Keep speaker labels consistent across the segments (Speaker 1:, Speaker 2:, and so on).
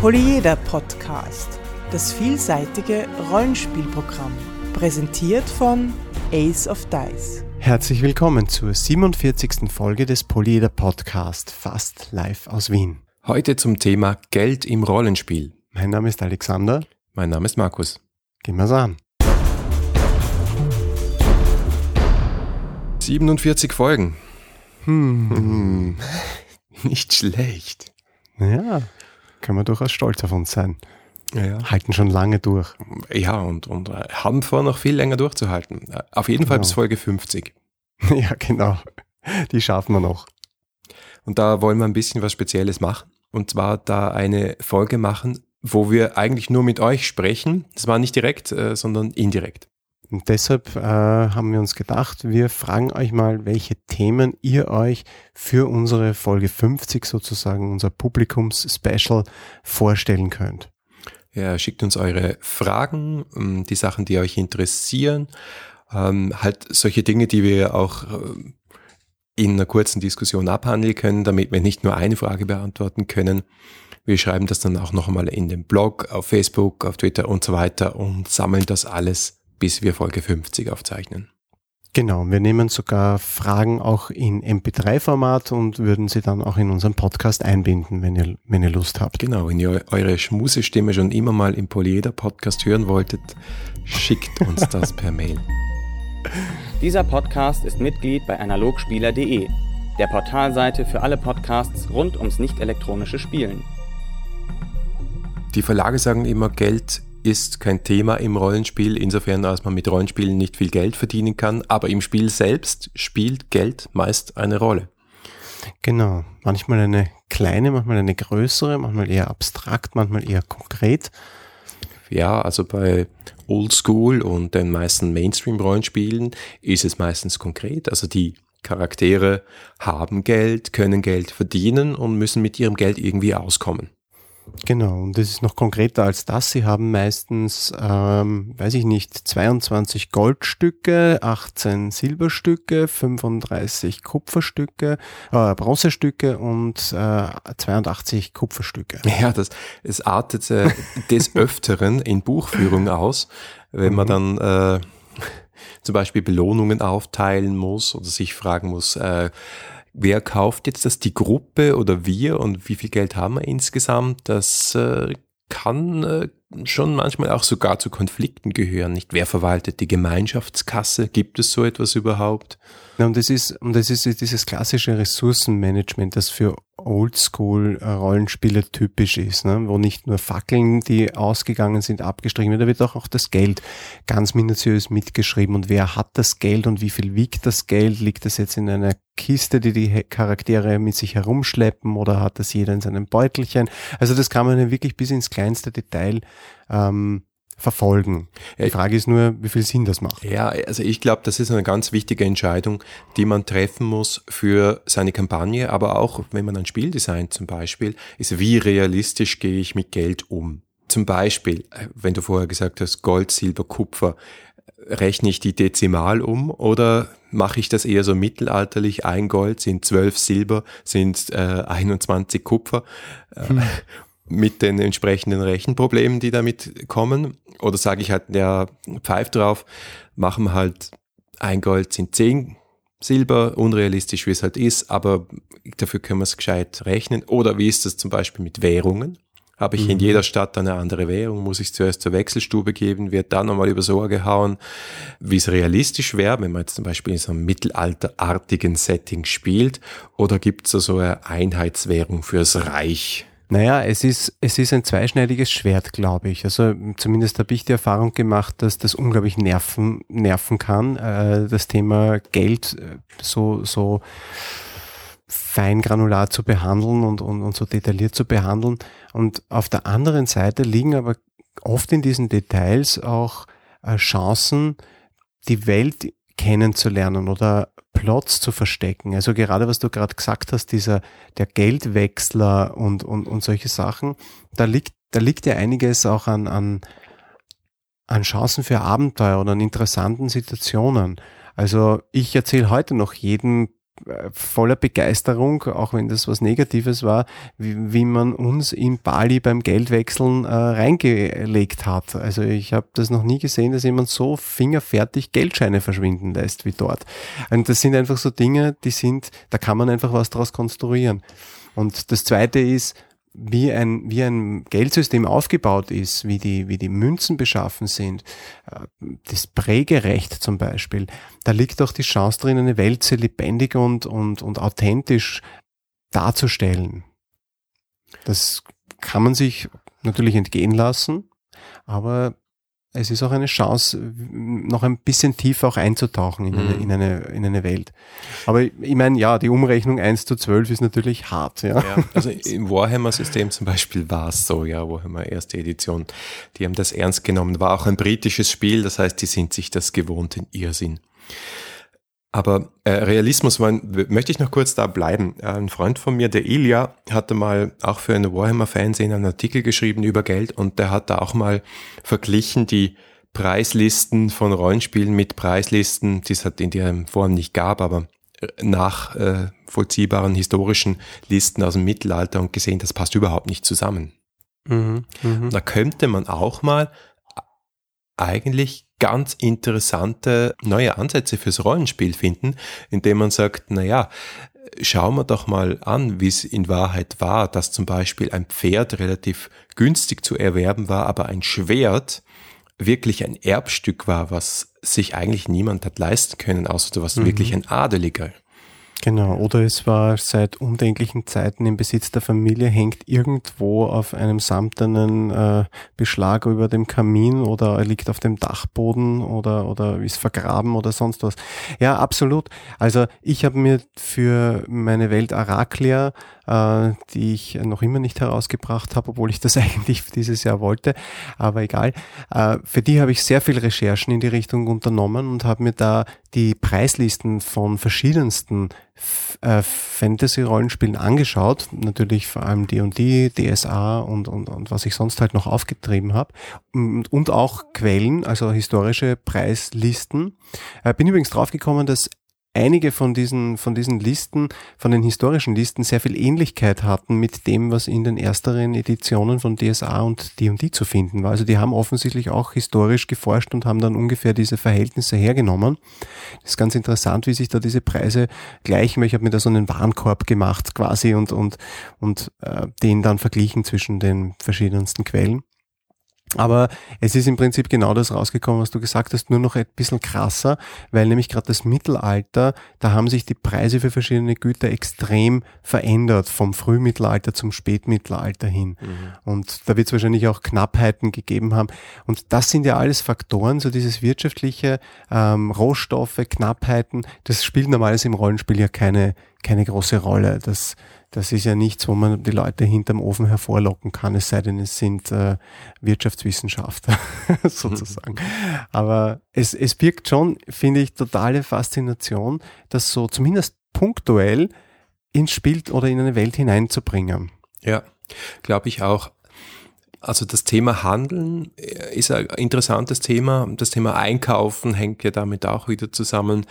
Speaker 1: Polyeder Podcast, das vielseitige Rollenspielprogramm, präsentiert von Ace of Dice.
Speaker 2: Herzlich willkommen zur 47. Folge des Polyeder Podcast, fast live aus Wien.
Speaker 3: Heute zum Thema Geld im Rollenspiel.
Speaker 2: Mein Name ist Alexander.
Speaker 3: Mein Name ist Markus.
Speaker 2: Gehen wir's an.
Speaker 3: 47 Folgen.
Speaker 2: Hm.
Speaker 3: Nicht schlecht.
Speaker 2: Ja, können wir durchaus stolz auf uns sein.
Speaker 3: Ja,
Speaker 2: Halten schon lange durch.
Speaker 3: ja und, und äh, haben vor, noch viel länger durchzuhalten. Äh, Auf jeden Fall
Speaker 2: Genau.
Speaker 3: bis Folge 50.
Speaker 2: ja, genau. Die schaffen wir noch.
Speaker 3: Und da wollen wir ein bisschen was Spezielles machen. Und zwar da eine Folge machen, wo wir eigentlich nur mit euch sprechen. Das war nicht direkt, äh, sondern indirekt.
Speaker 2: Und deshalb äh, haben wir uns gedacht, wir fragen euch mal, welche Themen ihr euch für unsere Folge 50 sozusagen, unser Publikums-Special vorstellen könnt.
Speaker 3: Ja, schickt uns eure Fragen, ähm, die Sachen, die euch interessieren. Ähm, halt solche Dinge, die wir auch ähm, in einer kurzen Diskussion abhandeln können, damit wir nicht nur eine Frage beantworten können. Wir schreiben das dann auch noch einmal in den Blog, auf Facebook, auf Twitter und so weiter und sammeln das alles, bis wir Folge 50 aufzeichnen.
Speaker 2: Genau, wir nehmen sogar Fragen auch in MP3-Format und würden sie dann auch in unseren Podcast einbinden, wenn ihr, wenn ihr Lust habt.
Speaker 3: Genau, wenn ihr eu- eure Schmusestimme schon immer mal im Polyeder Podcast hören wolltet, schickt uns das per Mail.
Speaker 4: Dieser Podcast ist Mitglied bei analogspieler.de, der Portalseite für alle Podcasts rund ums nicht elektronische Spielen.
Speaker 3: Die Verlage sagen immer, Geld ist kein Thema im Rollenspiel, insofern als man mit Rollenspielen nicht viel Geld verdienen kann, aber im Spiel selbst spielt Geld meist eine Rolle.
Speaker 2: Genau, manchmal eine kleine, manchmal eine größere, manchmal eher abstrakt, manchmal eher konkret.
Speaker 3: Ja, also bei Oldschool und den meisten Mainstream-Rollenspielen ist es meistens konkret. Also die Charaktere haben Geld, können Geld verdienen und müssen mit ihrem Geld irgendwie auskommen.
Speaker 2: Genau, und das ist noch konkreter als das. Sie haben meistens, ähm, weiß ich nicht, 22 Goldstücke, 18 Silberstücke, 35 Kupferstücke, äh, Bronzestücke und äh, 82 Kupferstücke.
Speaker 3: Ja, das, es artet äh, des Öfteren in Buchführung aus, wenn man dann äh, zum Beispiel Belohnungen aufteilen muss oder sich fragen muss, äh, wer kauft jetzt das, die Gruppe oder wir und wie viel Geld haben wir insgesamt? Das äh, kann äh, schon manchmal auch sogar zu Konflikten gehören. Nicht wer verwaltet die Gemeinschaftskasse? Gibt es so etwas überhaupt?
Speaker 2: Ja, und das ist, und das ist dieses klassische Ressourcenmanagement, das für Oldschool-Rollenspiele typisch ist, ne? wo nicht nur Fackeln, die ausgegangen sind, abgestrichen werden, da wird auch, auch das Geld ganz minutiös mitgeschrieben und wer hat das Geld und wie viel wiegt das Geld? Liegt das jetzt in einer Kiste, die die Charaktere mit sich herumschleppen oder hat das jeder in seinem Beutelchen? Also das kann man ja wirklich bis ins kleinste Detail ähm, verfolgen. Die
Speaker 3: Ja,
Speaker 2: Frage ist nur, wie viel Sinn das macht.
Speaker 3: Ja, also ich glaube, das ist eine ganz wichtige Entscheidung, die man treffen muss für seine Kampagne, aber auch wenn man ein Spiel designt zum Beispiel, ist wie realistisch gehe ich mit Geld um. Zum Beispiel, äh, wenn du vorher gesagt hast, Gold, Silber, Kupfer, rechne ich die dezimal um oder mache ich das eher so mittelalterlich? Ein Gold sind zwölf Silber, sind äh, 21 Kupfer. Äh, mit den entsprechenden Rechenproblemen, die damit kommen. Oder sage ich halt, ja, pfeift drauf, machen wir halt ein Gold sind zehn Silber, unrealistisch wie es halt ist, aber dafür können wir es gescheit rechnen. Oder wie ist das zum Beispiel mit Währungen? Habe ich in jeder Stadt eine andere Währung? Muss ich zuerst zur Wechselstube geben? Wird dann nochmal übers Ohr gehauen, wie es realistisch wäre, wenn man jetzt zum Beispiel in so einem mittelalterartigen Setting spielt? Oder gibt es da so eine Einheitswährung fürs Reich?
Speaker 2: Naja, es ist, es ist ein zweischneidiges Schwert, glaube ich. Also zumindest habe ich die Erfahrung gemacht, dass das unglaublich nerven, nerven kann, äh, das Thema Geld äh, so, so feingranular zu behandeln und, und, und so detailliert zu behandeln. Und auf der anderen Seite liegen aber oft in diesen Details auch äh, Chancen, die Welt kennenzulernen oder Plots zu verstecken. Also gerade was du gerade gesagt hast, dieser der Geldwechsler und, und, und solche Sachen, da liegt, da liegt ja einiges auch an, an, an Chancen für Abenteuer oder an interessanten Situationen. Also ich erzähle heute noch jedem voller Begeisterung, auch wenn das was Negatives war, wie, wie man uns in Bali beim Geldwechseln äh, reingelegt hat. Also ich habe das noch nie gesehen, dass jemand so fingerfertig Geldscheine verschwinden lässt wie dort. Und das sind einfach so Dinge, die sind, da kann man einfach was daraus konstruieren. Und das Zweite ist, wie ein, wie ein Geldsystem aufgebaut ist, wie die, wie die Münzen beschaffen sind, äh, das Prägerecht zum Beispiel, da liegt auch die Chance drin, eine Welt sehr lebendig und, und, und authentisch darzustellen. Das kann man sich natürlich entgehen lassen, aber es ist auch eine Chance, noch ein bisschen tiefer auch einzutauchen in, eine, mhm. in, eine, in eine Welt. Aber ich meine, ja, die Umrechnung 1 zu 12 ist natürlich hart. Ja. ja
Speaker 3: also im Warhammer-System zum Beispiel war es so, ja, Warhammer erste Edition, die haben das ernst genommen. War auch ein britisches Spiel, das heißt, die sind sich das gewohnt in Irrsinn. Aber äh, Realismus war, möchte ich noch kurz da bleiben. Ein Freund von mir, der Ilya, hatte mal auch für eine Warhammer-Fernsehen einen Artikel geschrieben über Geld und der hat da auch mal verglichen die Preislisten von Rollenspielen mit Preislisten, die es halt in der Form nicht gab, aber äh, nachvollziehbaren äh, historischen Listen aus dem Mittelalter und gesehen, das passt überhaupt nicht zusammen. Mhm, mh. Da könnte man auch mal eigentlich ganz interessante neue Ansätze fürs Rollenspiel finden, indem man sagt, na ja, schauen wir doch mal an, wie es in Wahrheit war, dass zum Beispiel ein Pferd relativ günstig zu erwerben war, aber ein Schwert wirklich ein Erbstück war, was sich eigentlich niemand hat leisten können, außer du warst mhm. wirklich ein Adeliger.
Speaker 2: Genau, oder es war seit undenklichen Zeiten im Besitz der Familie, hängt irgendwo auf einem samtenen äh, Beschlag über dem Kamin oder liegt auf dem Dachboden oder, oder ist vergraben oder sonst was. Ja, absolut. Also ich habe mir für meine Welt Araklia äh, die ich noch immer nicht herausgebracht habe, obwohl ich das eigentlich dieses Jahr wollte, aber egal. Äh, für die habe ich sehr viel Recherchen in die Richtung unternommen und habe mir da die Preislisten von verschiedensten äh, Fantasy-Rollenspielen angeschaut, natürlich vor allem D&D, DSA und, und, und was ich sonst halt noch aufgetrieben habe und, und auch Quellen, also historische Preislisten. Äh, bin übrigens draufgekommen, dass einige von diesen, von diesen Listen, von den historischen Listen sehr viel Ähnlichkeit hatten mit dem, was in den ersteren Editionen von DSA und D&D zu finden war. Also die haben offensichtlich auch historisch geforscht und haben dann ungefähr diese Verhältnisse hergenommen. Das ist ganz interessant, wie sich da diese Preise gleichen, weil ich habe mir da so einen Warenkorb gemacht quasi und, und, und äh, den dann verglichen zwischen den verschiedensten Quellen. Aber es ist im Prinzip genau das rausgekommen, was du gesagt hast, nur noch ein bisschen krasser, weil nämlich gerade das Mittelalter, da haben sich die Preise für verschiedene Güter extrem verändert, vom Frühmittelalter zum Spätmittelalter hin. Mhm. Und da wird es wahrscheinlich auch Knappheiten gegeben haben. Und das sind ja alles Faktoren, so dieses wirtschaftliche, ähm, Rohstoffe, Knappheiten, das spielt normalerweise im Rollenspiel ja keine, keine große Rolle. Das, das ist ja nichts, wo man die Leute hinterm Ofen hervorlocken kann, es sei denn, es sind äh, Wirtschaftswissenschaftler sozusagen. Aber es, es birgt schon, finde ich, totale Faszination, das so zumindest punktuell ins Spiel oder in eine Welt hineinzubringen.
Speaker 3: Ja, glaube ich auch. Also das Thema Handeln äh, ist ein interessantes Thema. Das Thema Einkaufen hängt ja damit auch wieder zusammen.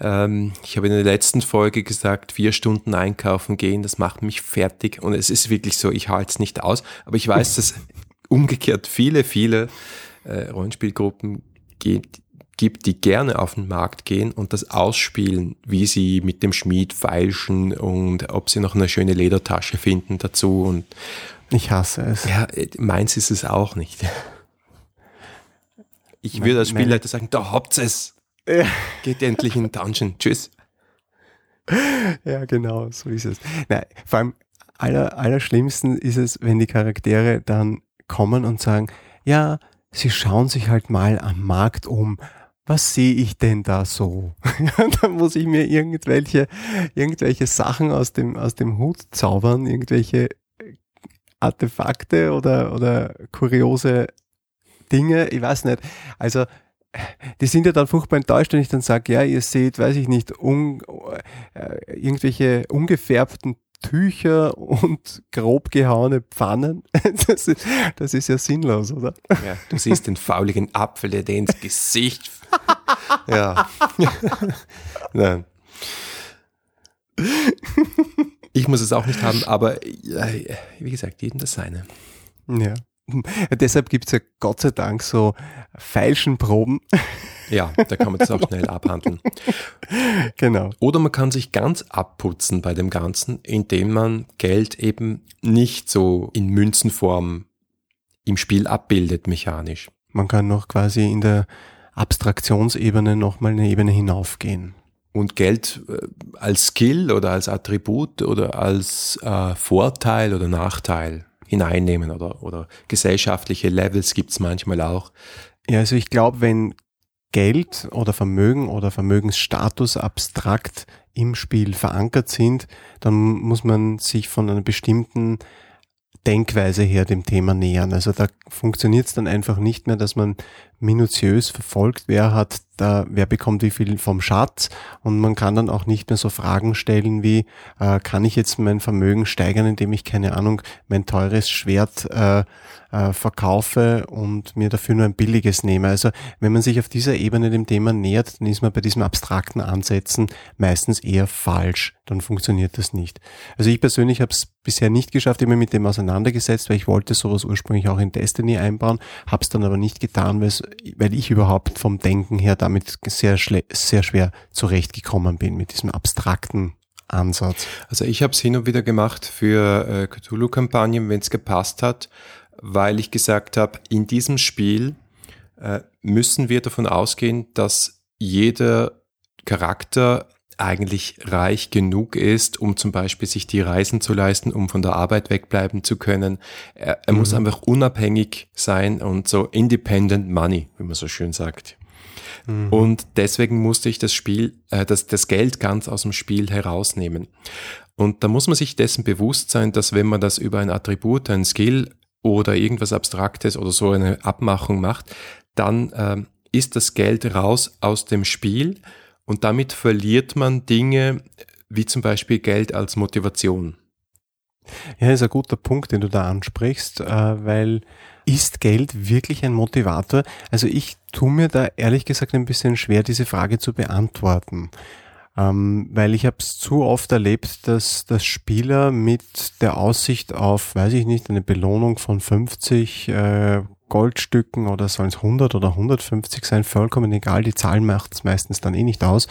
Speaker 3: Ähm, ich habe in der letzten Folge gesagt, vier Stunden einkaufen gehen, das macht mich fertig. Und es ist wirklich so, ich halte es nicht aus. Aber ich weiß, dass umgekehrt viele, viele äh, Rollenspielgruppen gibt, gibt, die gerne auf den Markt gehen und das ausspielen, wie sie mit dem Schmied feilschen und ob sie noch eine schöne Ledertasche finden dazu und
Speaker 2: ich hasse es.
Speaker 3: Ja, meins ist es auch nicht. Ich würde als Spielleiter sagen, da habt es. Ja. Geht endlich in den Dungeon. Tschüss.
Speaker 2: Ja, genau, so ist es. Nein, vor allem aller, allerschlimmsten ist es, wenn die Charaktere dann kommen und sagen, ja, sie schauen sich halt mal am Markt um. Was sehe ich denn da so? dann muss ich mir irgendwelche, irgendwelche Sachen aus dem, aus dem Hut zaubern, irgendwelche Artefakte oder, oder kuriose Dinge, ich weiß nicht. Also, die sind ja dann furchtbar enttäuscht, wenn ich dann sage, ja, ihr seht, weiß ich nicht, un, äh, irgendwelche ungefärbten Tücher und grob gehauene Pfannen. Das ist, das ist ja sinnlos, oder?
Speaker 3: Ja, du siehst den fauligen Apfel, der dir ins Gesicht. ja. Nein. Ich muss es auch nicht haben, aber äh, wie gesagt, jedem das seine.
Speaker 2: Ja. Deshalb gibt es ja Gott sei Dank so falschen Proben.
Speaker 3: Ja, da kann man das auch schnell abhandeln.
Speaker 2: Genau.
Speaker 3: Oder man kann sich ganz abputzen bei dem Ganzen, indem man Geld eben nicht so in Münzenform im Spiel abbildet, mechanisch.
Speaker 2: Man kann noch quasi in der Abstraktionsebene nochmal eine Ebene hinaufgehen.
Speaker 3: Und Geld äh, als Skill oder als Attribut oder als äh, Vorteil oder Nachteil hineinnehmen oder, oder gesellschaftliche Levels gibt's manchmal auch.
Speaker 2: Ja, also ich glaube, wenn Geld oder Vermögen oder Vermögensstatus abstrakt im Spiel verankert sind, dann muss man sich von einer bestimmten Denkweise her dem Thema nähern. Also da funktioniert es dann einfach nicht mehr, dass man minutiös verfolgt, wer hat da, wer bekommt wie viel vom Schatz und man kann dann auch nicht mehr so Fragen stellen wie, äh, kann ich jetzt mein Vermögen steigern, indem ich, keine Ahnung, mein teures Schwert äh, äh, verkaufe und mir dafür nur ein billiges nehme. Also wenn man sich auf dieser Ebene dem Thema nähert, dann ist man bei diesem abstrakten Ansätzen meistens eher falsch. Dann funktioniert das nicht. Also ich persönlich habe es bisher nicht geschafft, immer mit dem auseinandergesetzt, weil ich wollte sowas ursprünglich auch in Destiny einbauen, habe es dann aber nicht getan, weil ich überhaupt vom Denken her damit sehr, sehr schwer zurechtgekommen bin mit diesem abstrakten Ansatz.
Speaker 3: Also ich habe es hin und wieder gemacht für äh, Cthulhu-Kampagnen, wenn es gepasst hat weil ich gesagt habe, in diesem Spiel äh, müssen wir davon ausgehen, dass jeder Charakter eigentlich reich genug ist, um zum Beispiel sich die Reisen zu leisten, um von der Arbeit wegbleiben zu können. Er, er mhm. muss einfach unabhängig sein und so independent money, wie man so schön sagt. Mhm. Und deswegen musste ich das Spiel, äh, das, das Geld ganz aus dem Spiel herausnehmen. Und da muss man sich dessen bewusst sein, dass wenn man das über ein Attribut, ein Skill oder irgendwas Abstraktes oder so eine Abmachung macht, dann ähm, ist das Geld raus aus dem Spiel und damit verliert man Dinge wie zum Beispiel Geld als Motivation.
Speaker 2: Ja, ist ein guter Punkt, den du da ansprichst, äh, weil ist Geld wirklich ein Motivator? Also ich tue mir da ehrlich gesagt ein bisschen schwer, diese Frage zu beantworten. Ähm, weil ich habe es zu oft erlebt, dass, dass Spieler mit der Aussicht auf, weiß ich nicht, eine Belohnung von 50 äh, Goldstücken oder sollen es 100 oder 150 sein, vollkommen egal, die Zahl macht es meistens dann eh nicht aus,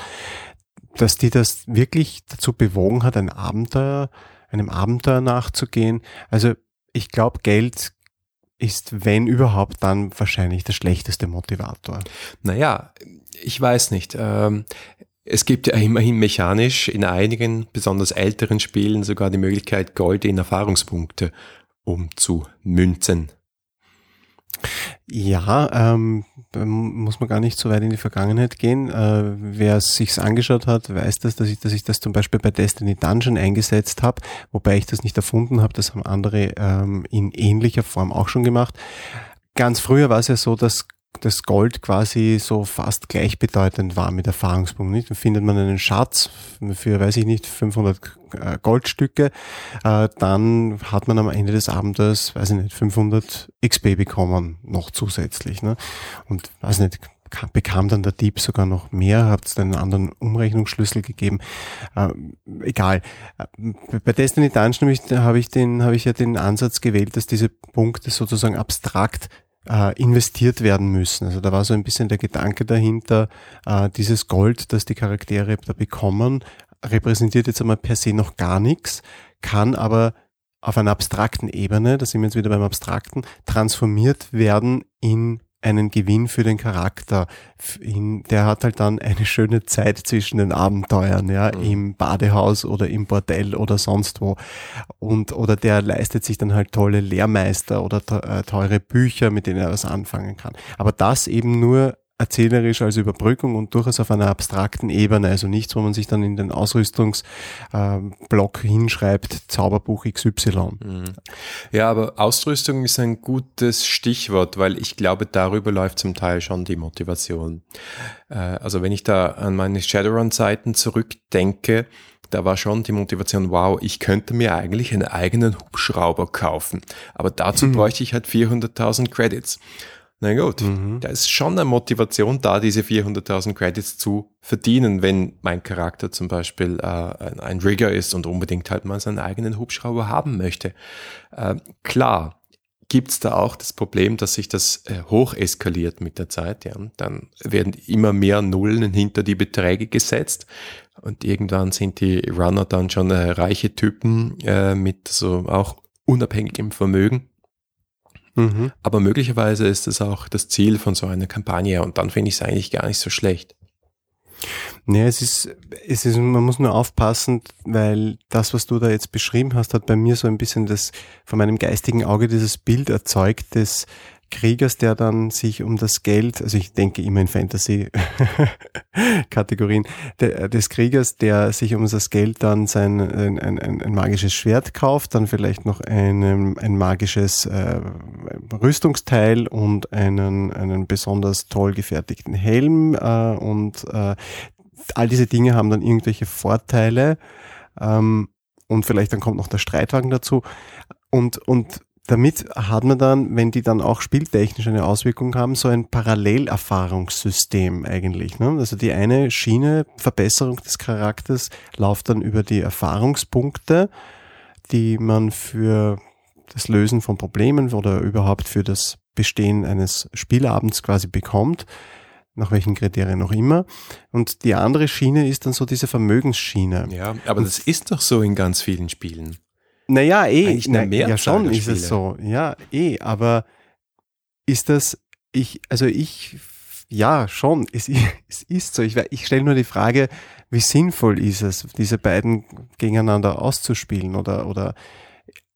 Speaker 2: dass die das wirklich dazu bewogen hat, ein Abenteuer, einem Abenteuer nachzugehen. Also ich glaube, Geld ist, wenn überhaupt, dann wahrscheinlich der schlechteste Motivator.
Speaker 3: Naja, ich weiß nicht. Ähm, es gibt ja immerhin mechanisch in einigen, besonders älteren Spielen sogar die Möglichkeit, Gold in Erfahrungspunkte umzumünzen.
Speaker 2: Ja, ähm, muss man gar nicht so weit in die Vergangenheit gehen. Äh, wer es sich angeschaut hat, weiß das, dass ich, dass ich das zum Beispiel bei Destiny Dungeon eingesetzt habe, wobei ich das nicht erfunden habe, das haben andere ähm, in ähnlicher Form auch schon gemacht. Ganz früher war es ja so, dass das Gold quasi so fast gleichbedeutend war mit Erfahrungspunkten. Nicht? Dann findet man einen Schatz für, weiß ich nicht, 500 äh, Goldstücke, äh, dann hat man am Ende des Abends, weiß ich nicht, 500 XP bekommen, noch zusätzlich. Ne? Und weiß nicht, bekam dann der Dieb sogar noch mehr, hat es einen anderen Umrechnungsschlüssel gegeben. Äh, egal. Bei Destiny Dungeon habe ich, den, habe ich ja den Ansatz gewählt, dass diese Punkte sozusagen abstrakt äh, investiert werden müssen. Also da war so ein bisschen der Gedanke dahinter, äh, dieses Gold, das die Charaktere da bekommen, repräsentiert jetzt einmal per se noch gar nichts, kann aber auf einer abstrakten Ebene, da sind wir jetzt wieder beim Abstrakten, transformiert werden in einen Gewinn für den Charakter. Der hat halt dann eine schöne Zeit zwischen den Abenteuern, ja, mhm. im Badehaus oder im Bordell oder sonst wo. Und, oder der leistet sich dann halt tolle Lehrmeister oder äh, teure Bücher, mit denen er was anfangen kann. Aber das eben nur erzählerisch als Überbrückung und durchaus auf einer abstrakten Ebene, also nichts, wo man sich dann in den Ausrüstungsblock äh, hinschreibt, Zauberbuch XY. Mhm.
Speaker 3: Ja, aber Ausrüstung ist ein gutes Stichwort, weil ich glaube, darüber läuft zum Teil schon die Motivation. Äh, also wenn ich da an meine Shadowrun-Zeiten zurückdenke, da war schon die Motivation, wow, ich könnte mir eigentlich einen eigenen Hubschrauber kaufen, aber dazu mhm. bräuchte ich halt 400.000 Credits. Na gut, mhm. da ist schon eine Motivation da, diese 400.000 Credits zu verdienen, wenn mein Charakter zum Beispiel äh, ein, ein, Rigger ist und unbedingt halt mal seinen eigenen Hubschrauber haben möchte. Äh, klar, gibt's da auch das Problem, dass sich das äh, hoch eskaliert mit der Zeit. Ja. Dann werden immer mehr Nullen hinter die Beträge gesetzt und irgendwann sind die Runner dann schon äh, reiche Typen äh, mit so auch unabhängigem Vermögen Mhm. Aber möglicherweise ist es auch das Ziel von so einer Kampagne und dann finde ich es eigentlich gar nicht so schlecht.
Speaker 2: Nee, es ist, es ist, man muss nur aufpassen, weil das, was du da jetzt beschrieben hast, hat bei mir so ein bisschen das, von meinem geistigen Auge dieses Bild erzeugt, des, Kriegers, der dann sich um das Geld, also ich denke immer in Fantasy-Kategorien, des Kriegers, der sich um das Geld dann sein ein, ein, ein magisches Schwert kauft, dann vielleicht noch ein, ein magisches äh, Rüstungsteil und einen, einen besonders toll gefertigten Helm äh, und äh, all diese Dinge haben dann irgendwelche Vorteile ähm, und vielleicht dann kommt noch der Streitwagen dazu. Und, und damit hat man dann, wenn die dann auch spieltechnisch eine Auswirkung haben, so ein Parallelerfahrungssystem eigentlich. Ne? Also die eine Schiene, Verbesserung des Charakters, läuft dann über die Erfahrungspunkte, die man für das Lösen von Problemen oder überhaupt für das Bestehen eines Spielabends quasi bekommt nach welchen Kriterien auch immer. Und die andere Schiene ist dann so diese Vermögensschiene.
Speaker 3: Ja, aber Und das ist doch so in ganz vielen Spielen.
Speaker 2: Naja, eh, na, ja schon ist es so. Ja, eh, aber ist das, ich, also ich, ja, schon, es, es ist so. Ich, ich stelle nur die Frage, wie sinnvoll ist es, diese beiden gegeneinander auszuspielen oder, oder,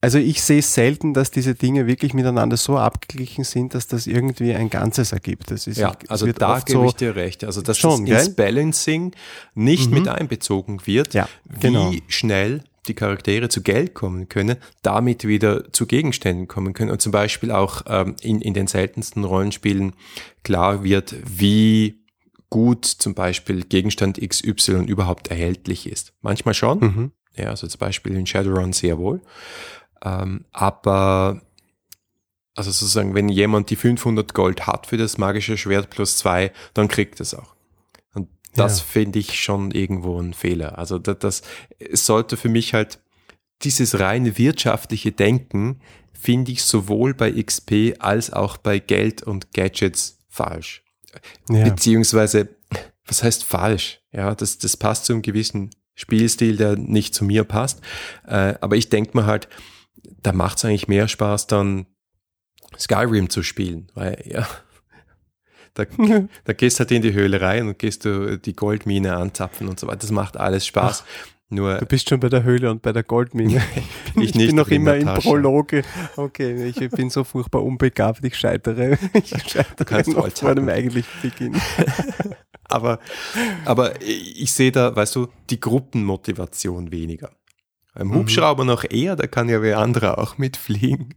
Speaker 2: also ich sehe selten, dass diese Dinge wirklich miteinander so abgeglichen sind, dass das irgendwie ein Ganzes ergibt. Das ist,
Speaker 3: ja, also da gebe so ich dir recht. Also dass schon, das ins Balancing nicht mhm. mit einbezogen wird, ja, genau. wie schnell die Charaktere zu Geld kommen können, damit wieder zu Gegenständen kommen können und zum Beispiel auch ähm, in, in den seltensten Rollenspielen klar wird, wie gut zum Beispiel Gegenstand XY überhaupt erhältlich ist. Manchmal schon, mhm. ja, also zum Beispiel in Shadowrun sehr wohl, ähm, aber also sozusagen, wenn jemand die 500 Gold hat für das magische Schwert plus zwei, dann kriegt es auch. Das ja. finde ich schon irgendwo ein Fehler. Also das, das sollte für mich halt dieses reine wirtschaftliche Denken finde ich sowohl bei XP als auch bei Geld und Gadgets falsch. Ja. Beziehungsweise, was heißt falsch? Ja, das, das passt zu einem gewissen Spielstil, der nicht zu mir passt. Äh, aber ich denke mir halt, da macht es eigentlich mehr Spaß, dann Skyrim zu spielen, weil ja, da, da gehst halt in die Höhle rein und gehst du die Goldmine anzapfen und so weiter. Das macht alles Spaß. Nur
Speaker 2: du bist schon bei der Höhle und bei der Goldmine.
Speaker 3: ich, ich, bin noch immer in Prologe.
Speaker 2: Okay, ich bin so furchtbar unbegabt, ich scheitere. Ich scheitere noch vor dem eigentlichen Beginn.
Speaker 3: aber, aber ich sehe da, weißt du, die Gruppenmotivation weniger. Beim mhm. Hubschrauber mhm. noch eher, da kann ja wer andere auch mitfliegen.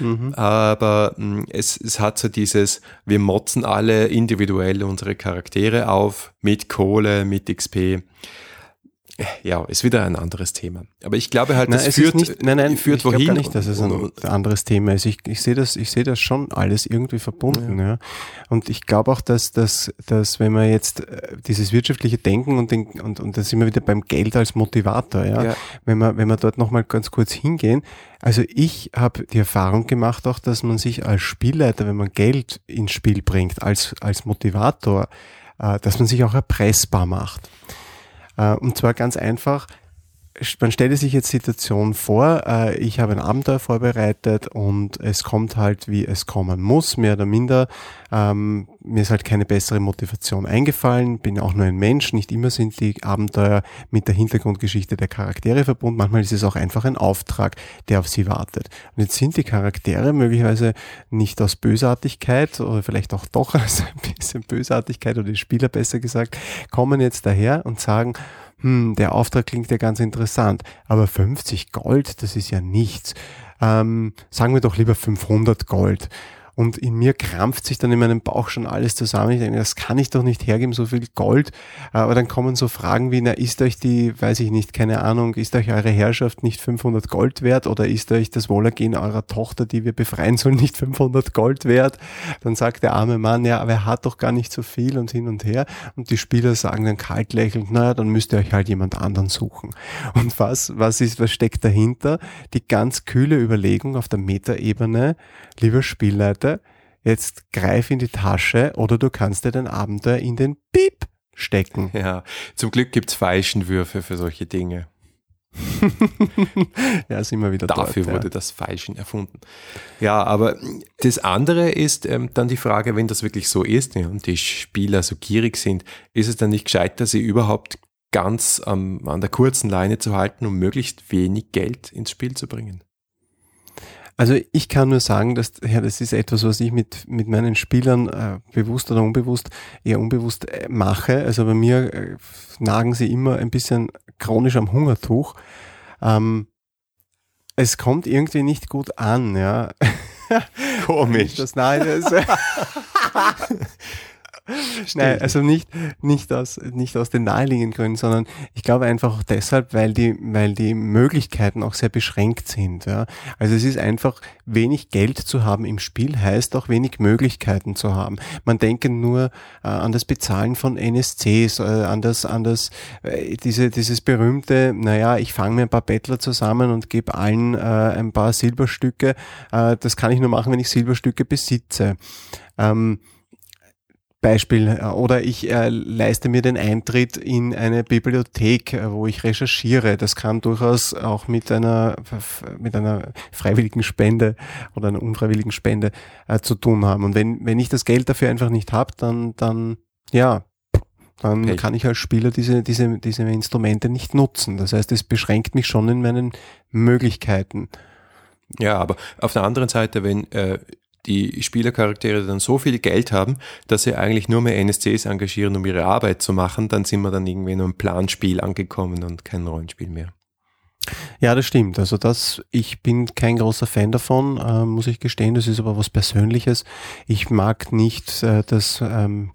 Speaker 3: Mhm. Aber hm, es, es hat so dieses, wir motzen alle individuell unsere Charaktere auf mit Kohle, mit XP ja, ist wieder ein anderes Thema. Aber ich glaube halt,
Speaker 2: das nein, führt, nicht, nein, nein, führt ich wohin. Gar nicht, dass es ein anderes Thema ist. Ich, ich sehe das, ich sehe das schon alles irgendwie verbunden. Ja. ja. Und ich glaube auch, dass, dass, dass wenn man jetzt äh, dieses wirtschaftliche Denken und, den, und, und da sind wir wieder beim Geld als Motivator, ja. ja. Wenn wir, wenn wir dort nochmal ganz kurz hingehen. Also ich habe die Erfahrung gemacht auch, dass man sich als Spielleiter, wenn man Geld ins Spiel bringt, als, als Motivator, äh, dass man sich auch erpressbar macht. Äh, und zwar ganz einfach, man stelle sich jetzt Situation vor, äh, ich habe ein Abenteuer vorbereitet und es kommt halt, wie es kommen muss, mehr oder minder. Ähm, mir ist halt keine bessere Motivation eingefallen, bin auch nur ein Mensch, nicht immer sind die Abenteuer mit der Hintergrundgeschichte der Charaktere verbunden, manchmal ist es auch einfach ein Auftrag, der auf sie wartet. Und jetzt sind die Charaktere möglicherweise nicht aus Bösartigkeit oder vielleicht auch doch aus ein bisschen Bösartigkeit oder die Spieler besser gesagt, kommen jetzt daher und sagen, hm, der Auftrag klingt ja ganz interessant, aber 50 Gold, das ist ja nichts. Ähm, sagen wir doch lieber 500 Gold. Und in mir krampft sich dann in meinem Bauch schon alles zusammen. Ich denke, das kann ich doch nicht hergeben, so viel Gold. Aber dann kommen so Fragen wie, na, ist euch die, weiß ich nicht, keine Ahnung, ist euch eure Herrschaft nicht 500 Gold wert oder ist euch das Wohlergehen eurer Tochter, die wir befreien sollen, nicht 500 Gold wert? Dann sagt der arme Mann, ja, aber er hat doch gar nicht so viel und hin und her. Und die Spieler sagen dann kalt lächelnd, naja, dann müsst ihr euch halt jemand anderen suchen. Und was, was ist, was steckt dahinter? Die ganz kühle Überlegung auf der Metaebene, lieber Spielleiter, jetzt greif in die Tasche oder du kannst dir den Abenteuer in den Piep stecken.
Speaker 3: Ja, zum Glück gibt's Falschenwürfe für solche Dinge.
Speaker 2: ja, sind wir wieder
Speaker 3: Dafür
Speaker 2: dort,
Speaker 3: wurde das Falschen erfunden. Ja, aber das andere ist ähm, dann die Frage, wenn das wirklich so ist ja, und die Spieler so gierig sind, ist es dann nicht gescheiter, sie überhaupt ganz ähm, an der kurzen Leine zu halten, um möglichst wenig Geld ins Spiel zu bringen?
Speaker 2: Also ich kann nur sagen, dass ja, das ist etwas, was ich mit, mit meinen Spielern äh, bewusst oder unbewusst, eher unbewusst äh, mache. Also bei mir äh, nagen sie immer ein bisschen chronisch am Hungertuch. Ähm, es kommt irgendwie nicht gut an, ja.
Speaker 3: Komisch.
Speaker 2: Das, nein, das, Nein, also nicht, nicht, aus, nicht aus den naheliegenden Gründen, sondern ich glaube einfach auch deshalb, weil die, weil die Möglichkeiten auch sehr beschränkt sind. Ja. Also es ist einfach, wenig Geld zu haben im Spiel heißt auch wenig Möglichkeiten zu haben. Man denke nur äh, an das Bezahlen von NSCs, äh, an das, an das, äh, diese, dieses berühmte, naja, ich fange mir ein paar Bettler zusammen und gebe allen äh, ein paar Silberstücke. Äh, das kann ich nur machen, wenn ich Silberstücke besitze. Ähm, Beispiel. Äh, oder ich äh, leiste mir den Eintritt in eine Bibliothek, äh, wo ich recherchiere. Das kann durchaus auch mit einer, mit einer freiwilligen Spende oder einer unfreiwilligen Spende äh, zu tun haben. Und wenn, wenn ich das Geld dafür einfach nicht habe, dann, dann, ja, dann okay. kann ich als Spieler diese, diese, diese Instrumente nicht nutzen. Das heißt, es beschränkt mich schon in meinen Möglichkeiten.
Speaker 3: Ja, aber auf der anderen Seite, wenn äh, die Spielercharaktere dann so viel Geld haben, dass sie eigentlich nur mehr NSCs engagieren, um ihre Arbeit zu machen, dann sind wir dann irgendwie nur ein Planspiel angekommen und kein Rollenspiel mehr.
Speaker 2: Ja, das stimmt. Also das, ich bin kein großer Fan davon, äh, muss ich gestehen. Das ist aber was Persönliches. Ich mag nicht äh, das ähm,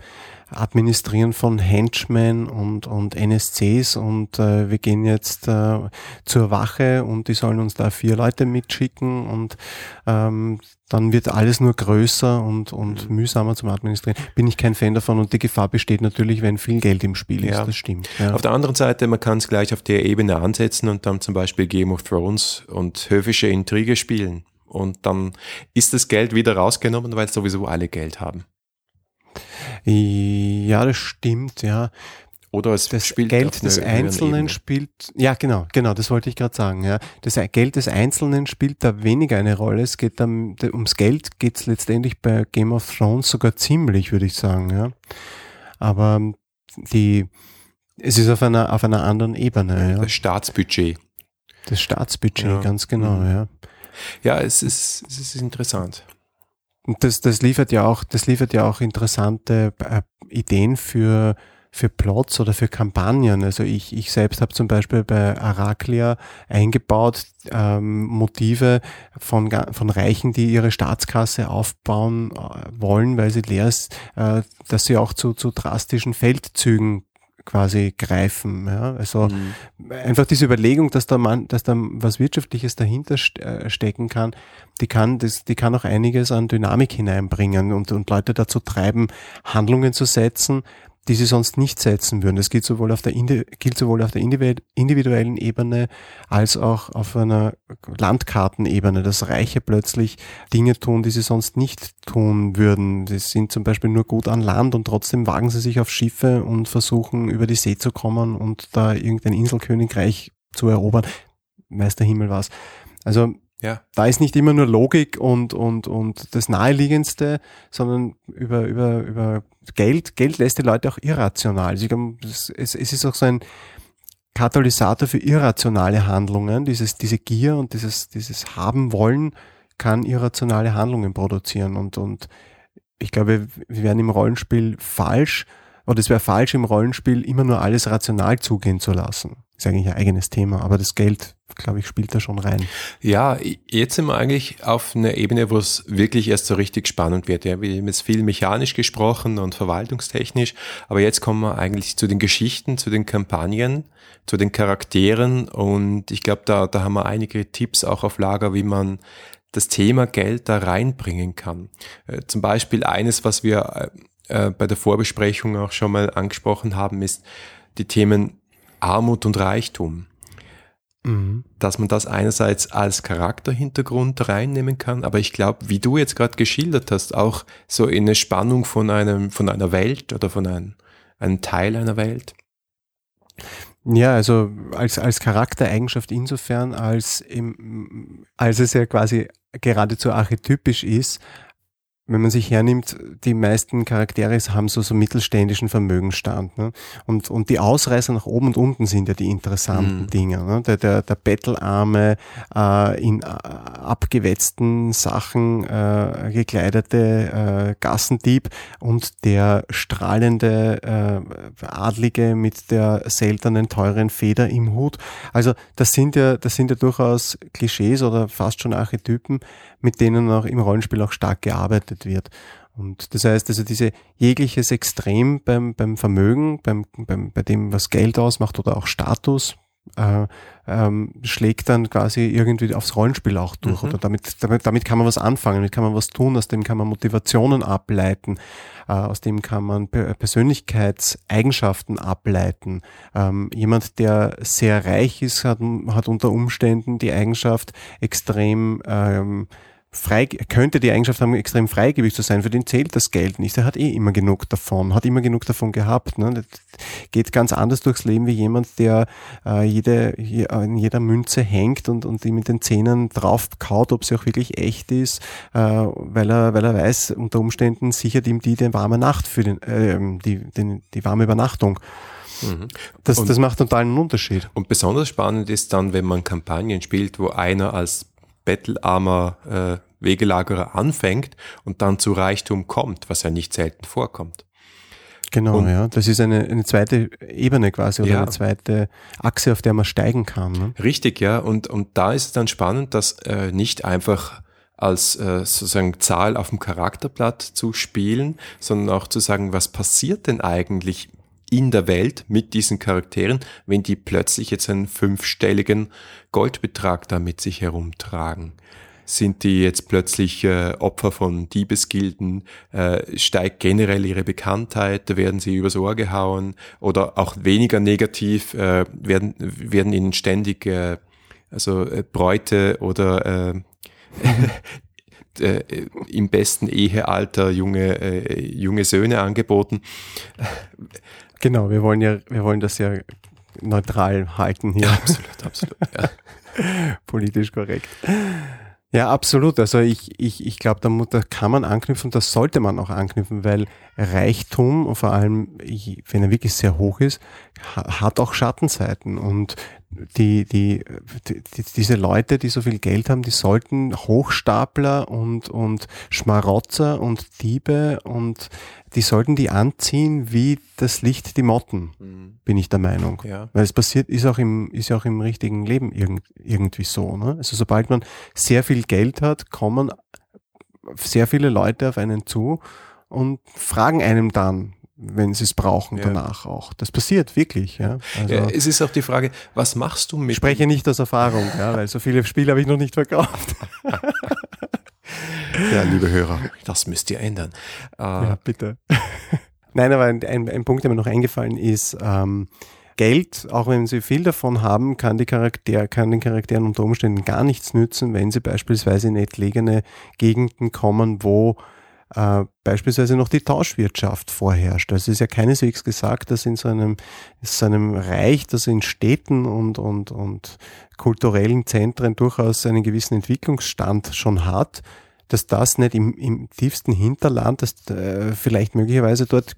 Speaker 2: Administrieren von Henchmen und, und NSCs und äh, wir gehen jetzt äh, zur Wache und die sollen uns da vier Leute mitschicken und ähm, dann wird alles nur größer und, und mhm. mühsamer zum Administrieren. Bin ich kein Fan davon und die Gefahr besteht natürlich, wenn viel Geld im Spiel ist. Ja. Das stimmt.
Speaker 3: Ja. Auf der anderen Seite, man kann es gleich auf der Ebene ansetzen und dann zum Beispiel Game of Thrones und höfische Intrige spielen. Und dann ist das Geld wieder rausgenommen, weil sowieso alle Geld haben.
Speaker 2: Ja, das stimmt, ja.
Speaker 3: Oder es
Speaker 2: das Geld des Einzelnen spielt, ja genau, genau, das wollte ich gerade sagen. Ja. Das Geld des Einzelnen spielt da weniger eine Rolle. Es geht dann, ums Geld geht es letztendlich bei Game of Thrones sogar ziemlich, würde ich sagen. Ja. Aber die, es ist auf einer, auf einer anderen Ebene. Ja.
Speaker 3: Das Staatsbudget.
Speaker 2: Das Staatsbudget, ja. ganz genau, mhm. ja.
Speaker 3: Ja, es ist, es ist interessant.
Speaker 2: Und das, das liefert ja auch, das liefert ja auch interessante äh, Ideen für, für Plots oder für Kampagnen. Also ich, ich selbst habe zum Beispiel bei Araclia eingebaut ähm, Motive von, von Reichen, die ihre Staatskasse aufbauen äh, wollen, weil sie leer ist, äh, dass sie auch zu, zu drastischen Feldzügen quasi greifen. Ja? Also mhm. einfach diese Überlegung, dass da man, dass da was Wirtschaftliches dahinter äh, stecken kann, die kann, das, die kann auch einiges an Dynamik hineinbringen und, und Leute dazu treiben, Handlungen zu setzen, die sie sonst nicht setzen würden. Das gilt sowohl auf der, gilt sowohl auf der individuellen Ebene als auch auf einer Landkartenebene, dass Reiche plötzlich Dinge tun, die sie sonst nicht tun würden. Sie sind zum Beispiel nur gut an Land und trotzdem wagen sie sich auf Schiffe und versuchen über die See zu kommen und da irgendein Inselkönigreich zu erobern. Meister Himmel was. Also ja. Da ist nicht immer nur Logik und, und, und das Naheliegendste, sondern über, über, über Geld. Geld lässt die Leute auch irrational. Also es, es ist auch so ein Katalysator für irrationale Handlungen. Dieses, diese Gier und dieses, dieses Haben wollen kann irrationale Handlungen produzieren. Und, und ich glaube, wir werden im Rollenspiel falsch, oder es wäre falsch im Rollenspiel immer nur alles rational zugehen zu lassen. ist eigentlich ein eigenes Thema, aber das Geld glaube ich, spielt da schon rein.
Speaker 3: Ja, jetzt sind wir eigentlich auf einer Ebene, wo es wirklich erst so richtig spannend wird. Ja, wir haben jetzt viel mechanisch gesprochen und verwaltungstechnisch, aber jetzt kommen wir eigentlich zu den Geschichten, zu den Kampagnen, zu den Charakteren und ich glaube, da, da haben wir einige Tipps auch auf Lager, wie man das Thema Geld da reinbringen kann. Äh, zum Beispiel eines, was wir äh, bei der Vorbesprechung auch schon mal angesprochen haben, ist die Themen Armut und Reichtum. Mhm. Dass man das einerseits als Charakterhintergrund reinnehmen kann, aber ich glaube, wie du jetzt gerade geschildert hast, auch so in eine Spannung von einem, von einer Welt oder von einem, einem Teil einer Welt.
Speaker 2: Ja, also als, als Charaktereigenschaft insofern, als, im, als es ja quasi geradezu archetypisch ist, wenn man sich hernimmt, die meisten Charaktere haben so, so mittelständischen Vermögensstand. Ne? Und, und die Ausreißer nach oben und unten sind ja die interessanten mhm. Dinge. Ne? Der, der, der bettelarme, äh, in äh, abgewetzten Sachen äh, gekleidete äh, Gassendieb und der strahlende äh, Adlige mit der seltenen, teuren Feder im Hut. Also das sind ja, das sind ja durchaus Klischees oder fast schon Archetypen, mit denen auch im Rollenspiel auch stark gearbeitet wird. Und das heißt also diese jegliches Extrem beim, beim Vermögen, beim, beim, bei dem, was Geld ausmacht oder auch Status, äh, ähm, schlägt dann quasi irgendwie aufs Rollenspiel auch durch. Mhm. Oder damit, damit, damit kann man was anfangen, damit kann man was tun, aus dem kann man Motivationen ableiten, äh, aus dem kann man Persönlichkeitseigenschaften ableiten. Ähm, jemand, der sehr reich ist, hat, hat unter Umständen die Eigenschaft, extrem ähm, frei, könnte die Eigenschaft haben, extrem freigebig zu sein. Für den zählt das Geld nicht. Er hat eh immer genug davon, hat immer genug davon gehabt. Ne? Das geht ganz anders durchs Leben wie jemand, der äh, jede, in jeder Münze hängt und, und die mit den Zähnen drauf kaut, ob sie auch wirklich echt ist, äh, weil, er, weil er weiß, unter Umständen sichert ihm die die warme Nacht für den, äh, die, den, die warme Übernachtung. Mhm. Das, und, das macht total einen Unterschied.
Speaker 3: Und besonders spannend ist dann, wenn man Kampagnen spielt, wo einer als bettelarmer äh, Wegelagerer anfängt und dann zu Reichtum kommt, was ja nicht selten vorkommt.
Speaker 2: Genau, und, ja. Das ist eine, eine zweite Ebene quasi oder ja. eine zweite Achse, auf der man steigen kann. Ne?
Speaker 3: Richtig, ja. Und, und da ist es dann spannend, dass äh, nicht einfach als äh, sozusagen Zahl auf dem Charakterblatt zu spielen, sondern auch zu sagen, was passiert denn eigentlich in der Welt mit diesen Charakteren, wenn die plötzlich jetzt einen fünfstelligen Goldbetrag da mit sich herumtragen? Sind die jetzt plötzlich äh, Opfer von Diebesgilden, äh, steigt generell ihre Bekanntheit, werden sie übers Ohr gehauen? Oder auch weniger negativ, äh, werden, werden ihnen ständig äh, also äh, Bräute oder äh, äh, im besten Ehealter junge, äh, junge Söhne angeboten.
Speaker 2: Genau, wir wollen ja, wir wollen das ja neutral halten hier.
Speaker 3: Ja, absolut, absolut. Ja.
Speaker 2: Politisch korrekt. Ja, absolut. Also ich, ich, ich glaube, da, da kann man anknüpfen, das sollte man auch anknüpfen, weil Reichtum, vor allem wenn er wirklich sehr hoch ist, hat auch Schattenseiten. Und die, die, die, diese Leute, die so viel Geld haben, die sollten Hochstapler und, und Schmarotzer und Diebe und die sollten die anziehen wie das Licht die Motten, mhm. bin ich der Meinung. Ja. Weil es passiert, ist auch im, ist auch im richtigen Leben irgend, irgendwie so. Ne? Also sobald man sehr viel Geld hat, kommen sehr viele Leute auf einen zu und fragen einem dann, wenn sie es brauchen, ja. danach auch. Das passiert wirklich. Ja.
Speaker 3: Also, ja, es ist auch die Frage, was machst du mit?
Speaker 2: Ich spreche nicht aus Erfahrung, ja, weil so viele Spiele habe ich noch nicht verkauft.
Speaker 3: ja, liebe Hörer, das müsst ihr ändern.
Speaker 2: Äh, ja, bitte. Nein, aber ein, ein, ein, Punkt, der mir noch eingefallen ist, ähm, Geld, auch wenn sie viel davon haben, kann, die Charakter, kann den Charakteren unter Umständen gar nichts nützen, wenn sie beispielsweise in entlegene Gegenden kommen, wo äh, beispielsweise noch die Tauschwirtschaft vorherrscht. Also es ist ja keineswegs gesagt, dass in so einem, so einem Reich, das in Städten und, und, und kulturellen Zentren durchaus einen gewissen Entwicklungsstand schon hat, dass das nicht im, im tiefsten Hinterland, dass äh, vielleicht möglicherweise dort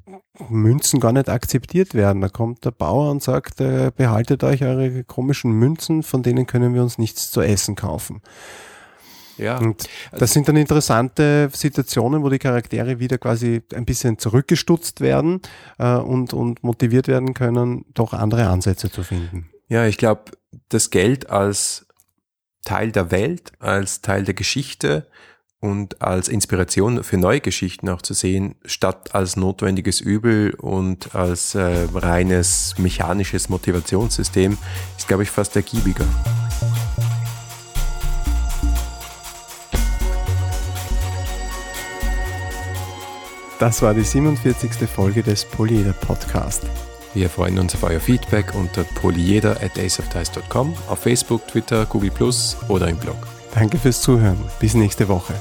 Speaker 2: Münzen gar nicht akzeptiert werden. Da kommt der Bauer und sagt, äh, behaltet euch eure komischen Münzen, von denen können wir uns nichts zu essen kaufen. Ja. Und das sind dann interessante Situationen, wo die Charaktere wieder quasi ein bisschen zurückgestutzt werden äh, und, und motiviert werden können, doch andere Ansätze zu finden.
Speaker 3: Ja, ich glaube, das Geld als Teil der Welt, als Teil der Geschichte und als Inspiration für neue Geschichten auch zu sehen, statt als notwendiges Übel und als äh, reines mechanisches Motivationssystem, ist, glaube ich, fast ergiebiger.
Speaker 2: Das war die 47. Folge des Polyeder Podcast.
Speaker 3: Wir freuen uns auf euer Feedback unter polyeder at aceofdice.com, auf Facebook, Twitter, Google Plus oder im Blog.
Speaker 2: Danke fürs Zuhören. Bis nächste Woche.